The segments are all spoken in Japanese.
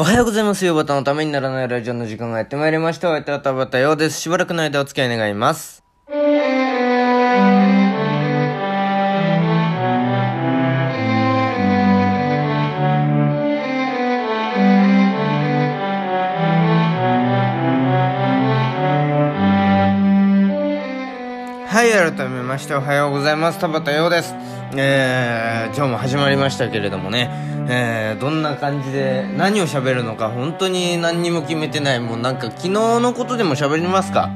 おはようございます。よばたのためにならないラジオの時間がやってまいりました。お相手はたばたようです。しばらくの間お付き合い願います。はい、改めましておはようございます。田畑陽です。えー、今日も始まりましたけれどもね、えー、どんな感じで何を喋るのか本当に何にも決めてない。もうなんか昨日のことでも喋りますか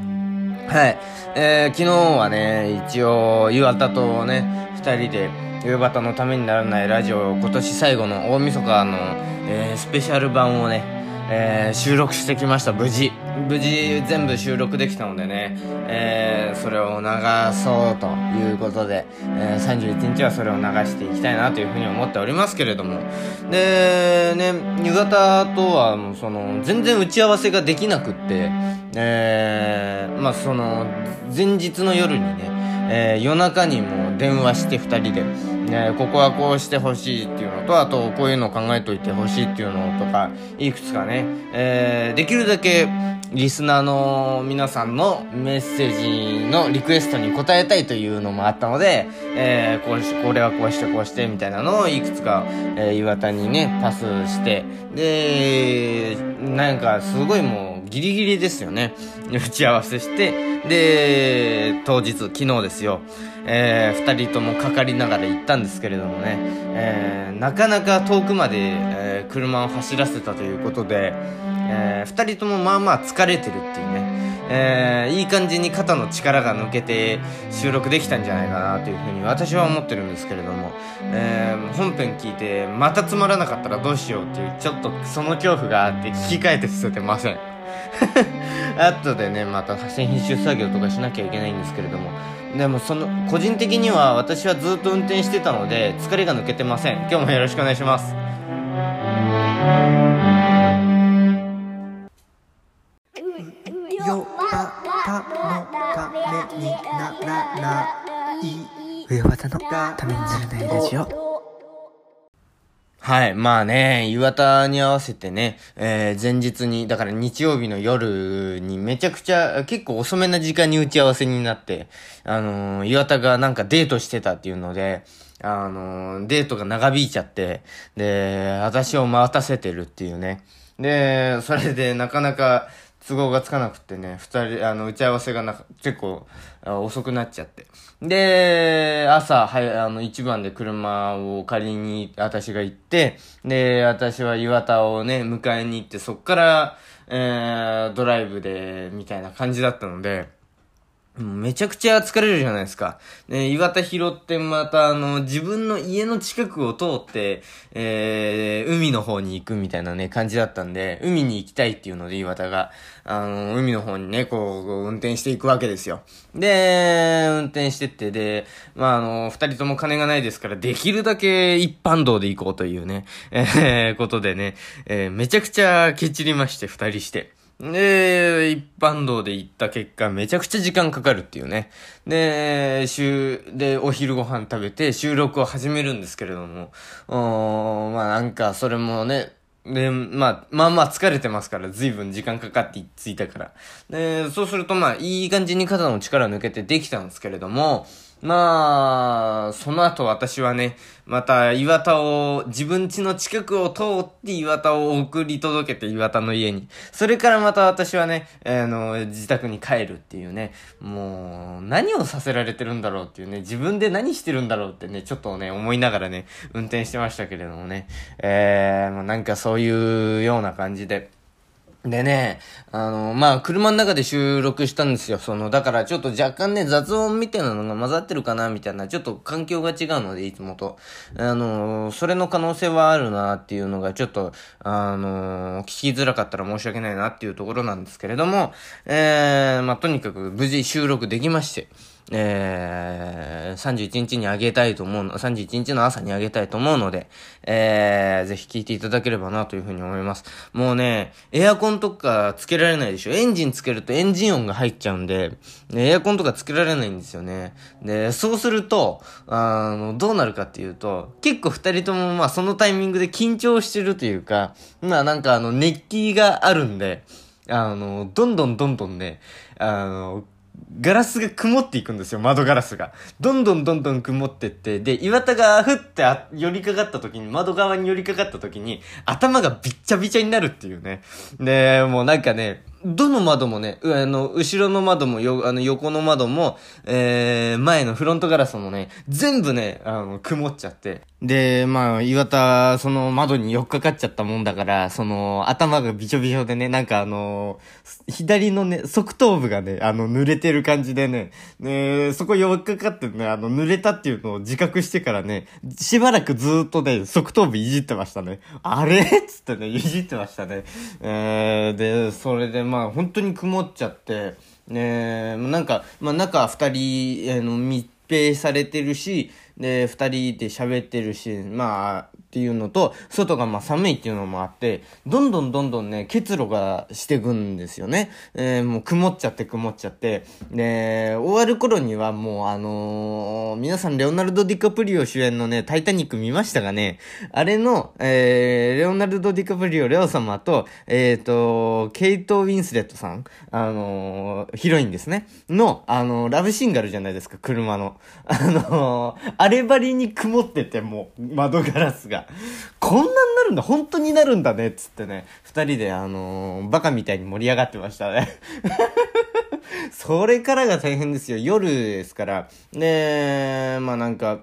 はい。えー、昨日はね、一応、岩田とね、二人で、夕方のためにならないラジオ、今年最後の大晦日の、えー、スペシャル版をね、えー、収録してきました、無事。無事全部収録できたのでね、えー、それを流そうということで、えー、31日はそれを流していきたいなというふうに思っておりますけれども。で、ね、夕方とはもうその、全然打ち合わせができなくって、えー、まあその、前日の夜にね、えー、夜中にも電話して2人で、ね、ここはこうしてほしいっていうのとあとこういうのを考えといてほしいっていうのとかいくつかね、えー、できるだけリスナーの皆さんのメッセージのリクエストに応えたいというのもあったので、えー、こうしこれはこうしてこうしてみたいなのをいくつか、えー、岩田にねパスしてでなんかすごいもうギリギリですよね。打ち合わせして。で当日昨日ですよ。えー、2人ともかかりながら行ったんですけれどもね、えー、なかなか遠くまで、えー、車を走らせたということで、えー、2人ともまあまあ疲れてるっていうね、えー、いい感じに肩の力が抜けて収録できたんじゃないかなというふうに私は思ってるんですけれども、えー、本編聞いてまたつまらなかったらどうしようっていうちょっとその恐怖があって聞き換えて捨ててません。後でねまた編集作業とかしなきゃいけないんですけれども。でもその個人的には私はずっと運転してたので疲れが抜けてません。今日もよろしくお願いします。よばたのためにならない。上和田のためにならないラジオはい。まあね、岩田に合わせてね、えー、前日に、だから日曜日の夜にめちゃくちゃ、結構遅めな時間に打ち合わせになって、あのー、岩田がなんかデートしてたっていうので、あのー、デートが長引いちゃって、で、私を待たせてるっていうね。で、それでなかなか都合がつかなくってね、二人、あの、打ち合わせがな結構遅くなっちゃって。で、朝、はい、あの、一番で車を借りに私が行って、で、私は岩田をね、迎えに行って、そっから、えー、ドライブで、みたいな感じだったので、めちゃくちゃ疲れるじゃないですか。で、岩田拾ってまたあの、自分の家の近くを通って、えー、海の方に行くみたいなね、感じだったんで、海に行きたいっていうので岩田が、あの、海の方にね、こう、運転していくわけですよ。で、運転してって、で、まああの、二人とも金がないですから、できるだけ一般道で行こうというね、えー、ことでね、えー、めちゃくちゃケチりまして、二人して。で、一般道で行った結果、めちゃくちゃ時間かかるっていうね。で、週、で、お昼ご飯食べて収録を始めるんですけれども、おまあなんか、それもね、で、まあ、まあまあ疲れてますから、随分時間かかって着いたから。で、そうするとまあ、いい感じに肩の力抜けてできたんですけれども、まあ、その後私はね、また岩田を、自分家の近くを通って岩田を送り届けて岩田の家に。それからまた私はね、あの、自宅に帰るっていうね、もう、何をさせられてるんだろうっていうね、自分で何してるんだろうってね、ちょっとね、思いながらね、運転してましたけれどもね、えー、なんかそういうような感じで、でね、あの、まあ、車の中で収録したんですよ。その、だからちょっと若干ね、雑音みたいなのが混ざってるかな、みたいな、ちょっと環境が違うので、いつもと。あの、それの可能性はあるな、っていうのが、ちょっと、あの、聞きづらかったら申し訳ないな、っていうところなんですけれども、えー、まあ、とにかく無事収録できまして。えー、31日にあげたいと思うの、31日の朝にあげたいと思うので、えー、ぜひ聞いていただければなというふうに思います。もうね、エアコンとかつけられないでしょ。エンジンつけるとエンジン音が入っちゃうんで、エアコンとかつけられないんですよね。で、そうすると、あの、どうなるかっていうと、結構二人ともまあそのタイミングで緊張してるというか、まあなんかあの熱気があるんで、あの、どんどんどんどんね、あの、ガラスが曇っていくんですよ、窓ガラスが。どんどんどんどん曇ってって、で、岩田がふってあ寄りかかった時に、窓側に寄りかかった時に、頭がびっちゃびちゃになるっていうね。で、もうなんかね、どの窓もね、あの、後ろの窓も、よ、あの、横の窓も、えー、前のフロントガラスもね、全部ね、あの、曇っちゃって。で、まあ、岩田、その窓に寄っかかっちゃったもんだから、その、頭がびちょびちょでね、なんかあの、左のね、側頭部がね、あの、濡れてる感じでね、ね、そこ寄っかかってね、あの、濡れたっていうのを自覚してからね、しばらくずっとね、側頭部いじってましたね。あれ？っつってね、いじってましたね。えー、で、それでまあ、本当に曇っちゃって、ね、なんか、まあ、中2人、あの、密閉されてるし、で、2人で喋ってるし、まあ、っていうのと、外がまあ寒いっていうのもあって、どんどんどんどんね、結露がしてくんですよね。えー、もう曇っちゃって曇っちゃって、で、終わる頃にはもうあのー、皆さんレオナルド・ディカプリオ主演のね、タイタニック見ましたがね、あれの、えー、レオナルド・ディカプリオ、レオ様と、えっ、ー、と、ケイト・ウィンスレットさん、あのー、ヒロインですね、の、あのラブシンガルじゃないですか、車の。あのあればりに曇ってて、もう、窓ガラスが。こんなになるんだ、本当になるんだね、つってね、二人であのー、バカみたいに盛り上がってましたね。それからが大変ですよ。夜ですから。で、まあなんか、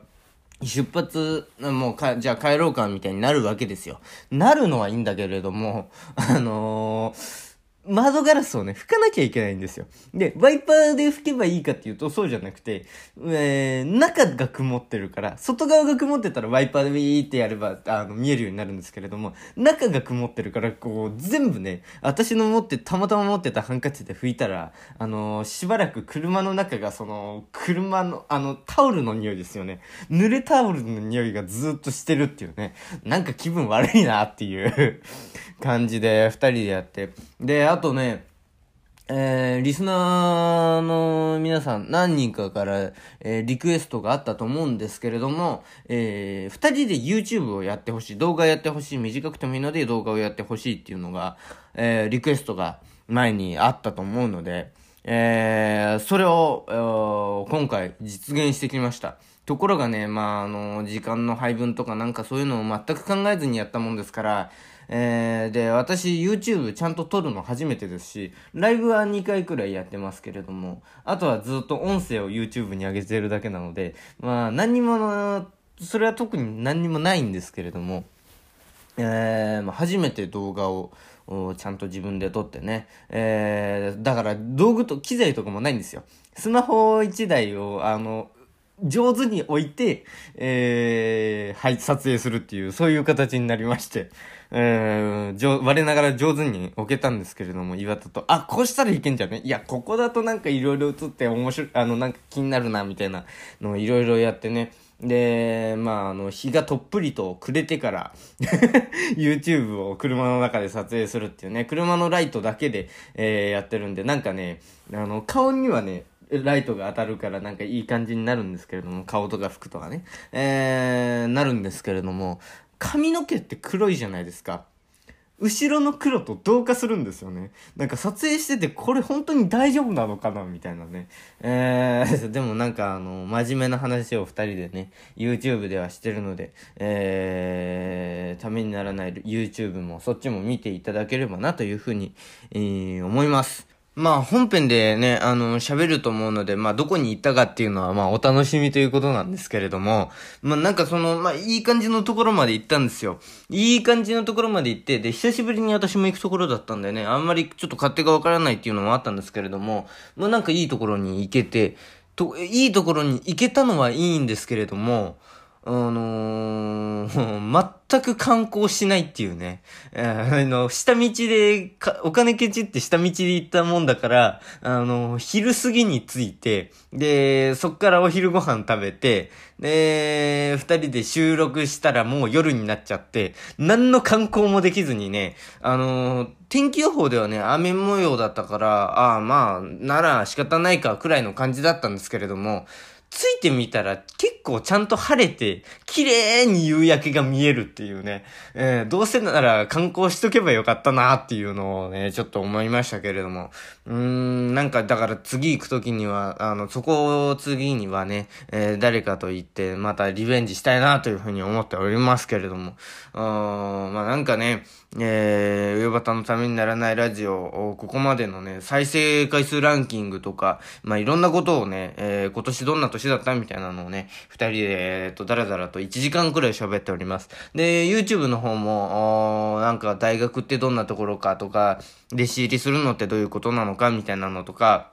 出発、もうか、じゃあ帰ろうか、みたいになるわけですよ。なるのはいいんだけれども、あのー窓ガラスをね、拭かなきゃいけないんですよ。で、ワイパーで拭けばいいかっていうと、そうじゃなくて、えー、中が曇ってるから、外側が曇ってたらワイパーでビーってやれば、あの、見えるようになるんですけれども、中が曇ってるから、こう、全部ね、私の持って、たまたま持ってたハンカチで拭いたら、あのー、しばらく車の中が、その、車の、あの、タオルの匂いですよね。濡れタオルの匂いがずっとしてるっていうね、なんか気分悪いなっていう感じで、二人でやって。で、あとね、えー、リスナーの皆さん何人かから、えー、リクエストがあったと思うんですけれども、えー、二人で YouTube をやってほしい、動画やってほしい、短くてもいいので動画をやってほしいっていうのが、えー、リクエストが前にあったと思うので、えー、それを、今回実現してきました。ところがね、まあ、あの、時間の配分とかなんかそういうのを全く考えずにやったもんですから、えー、で、私 YouTube ちゃんと撮るの初めてですし、ライブは2回くらいやってますけれども、あとはずっと音声を YouTube に上げてるだけなので、まあ、何にも、それは特に何にもないんですけれども、えー、ま、初めて動画を、ちゃんと自分で撮ってね。えー、だから道具と機材とかもないんですよ。スマホ1台を、あの、上手に置いて、えー、はい、撮影するっていう、そういう形になりまして、えー、我ながら上手に置けたんですけれども、岩田と、あ、こうしたらいけんじゃね？いや、ここだとなんかいろいろ映って面白い、あの、なんか気になるな、みたいなのをいろいろやってね、で、まあ、あの、日がとっぷりと暮れてから YouTube を車の中で撮影するっていうね、車のライトだけで、えー、やってるんで、なんかね、あの、顔にはね、ライトが当たるからなんかいい感じになるんですけれども、顔とか服とかね、えー、なるんですけれども、髪の毛って黒いじゃないですか。後ろの黒と同化するんですよね。なんか撮影してて、これ本当に大丈夫なのかなみたいなね。えー、でもなんかあの、真面目な話を二人でね、YouTube ではしてるので、えー、ためにならない YouTube もそっちも見ていただければなというふうに、えー、思います。まあ本編でね、あの、喋ると思うので、まあどこに行ったかっていうのはまあお楽しみということなんですけれども、まあなんかその、まあいい感じのところまで行ったんですよ。いい感じのところまで行って、で、久しぶりに私も行くところだったんでね、あんまりちょっと勝手がわからないっていうのもあったんですけれども、まあなんかいいところに行けて、と、いいところに行けたのはいいんですけれども、あのー、全く観光しないっていうね。あの、下道で、お金ケチって下道で行ったもんだから、あの、昼過ぎに着いて、で、そっからお昼ご飯食べて、で、二人で収録したらもう夜になっちゃって、何の観光もできずにね、あのー天気予報ではね、雨模様だったから、ああまあ、なら仕方ないかくらいの感じだったんですけれども、ついてみたら結構ちゃんと晴れて、綺麗に夕焼けが見えるっていうね、えーどうせなら観光しとけばよかったなっていうのをね、ちょっと思いましたけれども。うーん、なんかだから次行くときには、あの、そこを次にはね、えー誰かと行ってまたリベンジしたいなというふうに思っておりますけれども。うーん、まあなんかね、えー、上端のためにならないラジオ、ここまでのね、再生回数ランキングとか、まあいろんなことをね、えー今年どんな年だったみたいなのをね、二人で、えーっと、だらだらと1時間くらい喋っております。で、YouTube の方も、おなんか大学ってどんなところかとか、弟子入りするのってどういうことなのかみたいなのとか、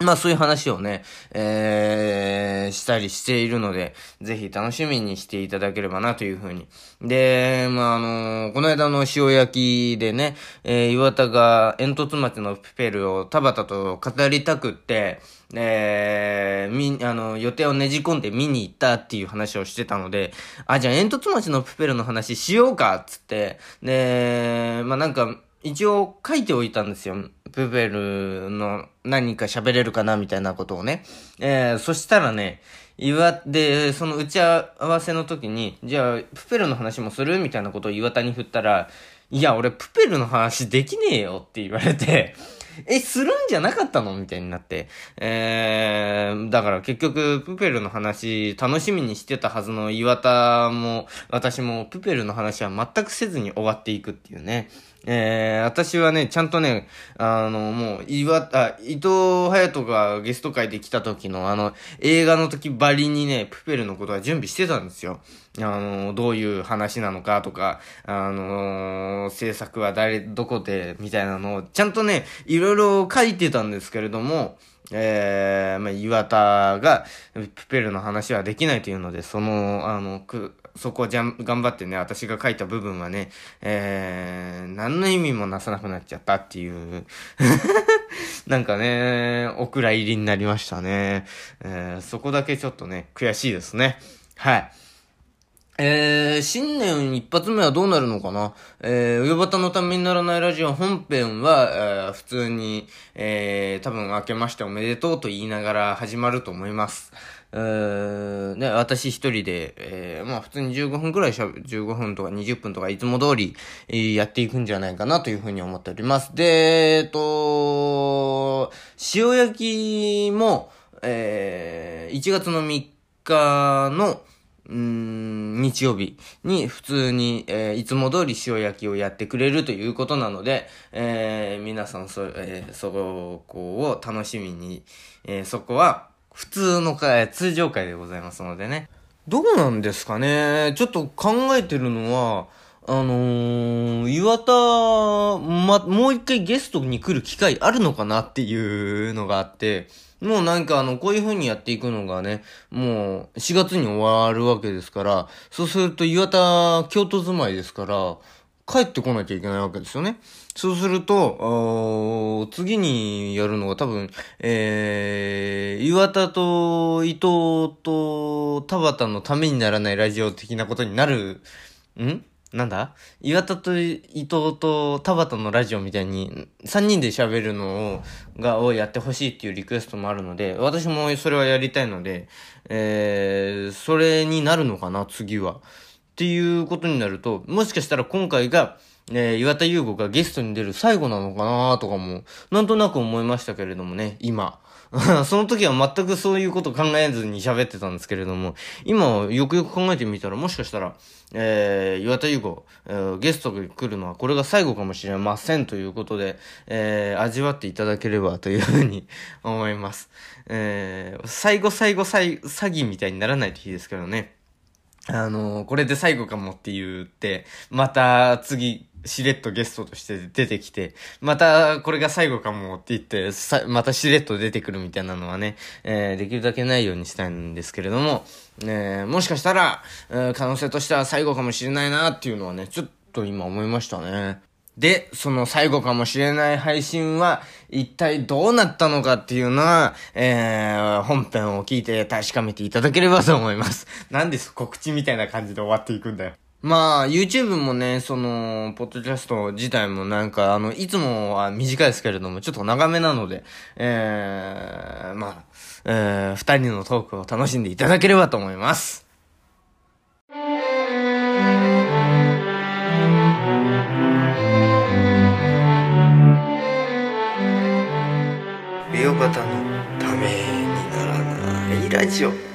まあそういう話をね、えー、したりしているので、ぜひ楽しみにしていただければなというふうに。で、まああのこの間の塩焼きでね、えー、岩田が煙突町のプペルを田畑と語りたくって、えー、み、あの、予定をねじ込んで見に行ったっていう話をしてたので、あ、じゃあ煙突町のプペルの話しようかっつって、で、まあなんか、一応書いておいたんですよ。プペルの何か喋れるかなみたいなことをね。えー、そしたらね、岩、で、その打ち合わせの時に、じゃあ、プペルの話もするみたいなことを岩田に振ったら、いや、俺、プペルの話できねえよって言われて、え、するんじゃなかったの？みたいになって。えー、だから結局、プペルの話、楽しみにしてたはずの岩田も、私も、プペルの話は全くせずに終わっていくっていうね。えー、私はね、ちゃんとね、あの、もう、岩、あ、伊藤隼人がゲスト会で来た時の、あの、映画の時ばりにね、プペルのことは準備してたんですよ。あの、どういう話なのかとか、あの、制作は誰、どこで、みたいなのを、ちゃんとね、いろいろ書いてたんですけれども、えー、まあ、岩田が、プペルの話はできないというので、その、あの、く、そこをじゃん、頑張ってね、私が書いた部分はね、えー、何の意味もなさなくなっちゃったっていう、なんかね、お蔵入りになりましたね。えー、そこだけちょっとね、悔しいですね。はい。えー、新年一発目はどうなるのかな？えー、上端のためにならないラジオ本編は、えー、普通に、えー、多分明けましておめでとうと言いながら始まると思います。えー、ね、私一人で、えー、まあ普通に15分くらいしゃべ、15分とか20分とかいつも通り、えーやっていくんじゃないかなというふうに思っております。で、えっと、塩焼きも、えー、1月の3日の、うん、日曜日に普通に、えーいつも通り塩焼きをやってくれるということなので、えー皆さんそ、えーそこを楽しみに、えーそこは普通の会、通常会でございますのでね。どうなんですかねちょっと考えてるのは、あのー、岩田、ま、もう一回ゲストに来る機会あるのかなっていうのがあって、もうなんかあの、こういう風にやっていくのがね、もう4月に終わるわけですから、そうすると岩田、京都住まいですから、帰ってこなきゃいけないわけですよね。そうすると、次にやるのが多分、えー、岩田と伊藤と田畑のためにならないラジオ的なことになる、ん？なんだ？岩田と伊藤と田畑のラジオみたいに3人で喋るのを、が、をやってほしいっていうリクエストもあるので、私もそれはやりたいので、えー、それになるのかな、次は。っていうことになると、もしかしたら今回が、えー、岩田優吾がゲストに出る最後なのかなとかも、なんとなく思いましたけれどもね、今。その時は全くそういうこと考えずに喋ってたんですけれども、今よくよく考えてみたら、もしかしたら、えー、岩田優吾、えーゲストが来るのはこれが最後かもしれませんということで、えー、味わっていただければというふうに 思います。えー、最後最後最詐欺みたいにならないといいですけどね。あのこれで最後かもって言って、また次しれっとゲストとして出てきて、またこれが最後かもって言って、さ、またしれっと出てくるみたいなのはね、えーできるだけないようにしたいんですけれども、えーもしかしたら、えー可能性としては最後かもしれないなっていうのはね、ちょっと今思いましたね。で、その最後かもしれない配信は、一体どうなったのかっていうのは、えー、本編を聞いて確かめていただければと思います。なんです？告知みたいな感じで終わっていくんだよ。まあ、YouTube もね、その、ポッドキャスト自体もなんか、あの、いつもは短いですけれども、ちょっと長めなので、えー、まあ、えー、二人のトークを楽しんでいただければと思います。美容方のためにならないラジオ。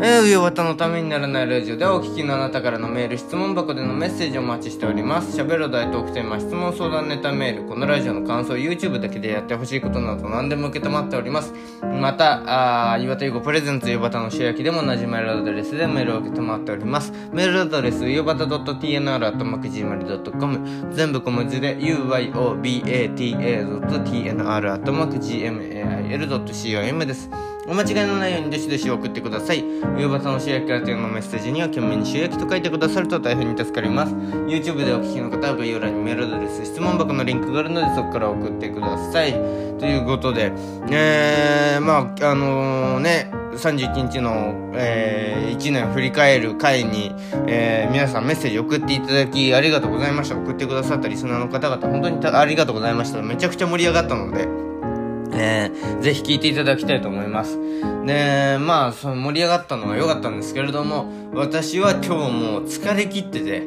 えー、上渡のためにならないラジオではお聞きのあなたからのメール、質問箱でのメッセージをお待ちしております。喋る大トークテーマ、質問相談ネタメール、このラジオの感想、YouTube だけでやってほしいことなど何でも受け止まっております。また、あー岩田優子プレゼンツ上渡の主役でも同じメールアドレスでメールを受け止まっております。メールアドレス、上渡 .tnr.gmail.com 全部小文字で uyobata.tnr.gmail.com です。お間違いのないようにどしどし送ってください。上端の主役からというのメッセージには懸命に主役と書いてくださると大変に助かります。YouTube でお聞きの方は概要欄にメールアドレス、質問箱のリンクがあるのでそこから送ってください。ということで、えー、まあ、あのね、31日の、えー、1年振り返る回に、えー、皆さんメッセージ送っていただきありがとうございました。送ってくださったリスナーの方々、本当にありがとうございました。めちゃくちゃ盛り上がったので、えー、ぜひ聞いていただきたいと思います。で、まあ、その盛り上がったのは良かったんですけれども、私は今日もう疲れ切ってて、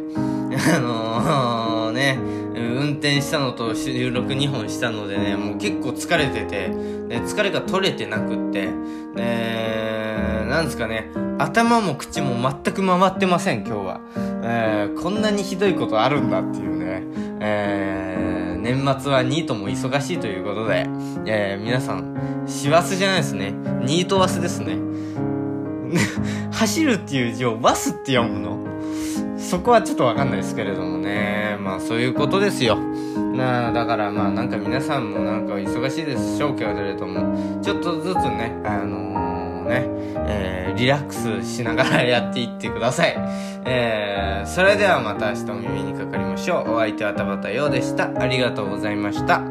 あのー、ね、運転したのと収録2本したのでね、もう結構疲れてて、で疲れが取れてなくって、で、なんですかね、頭も口も全く回ってません、今日は。えー、こんなにひどいことあるんだっていうね、えー、年末はニートも忙しいということで、えー、皆さん、師走じゃないですね。ニートワスですね。走るっていう字をワスって読むの？そこはちょっとわかんないですけれどもね。まあそういうことですよ。なあだからまあなんか皆さんもなんか忙しいでしょうけれども、ちょっとずつね、あのー、ね、えー、リラックスしながらやっていってください。えー、それではまた明日お耳にかかりましょう。お相手は田畑陽でした。ありがとうございました。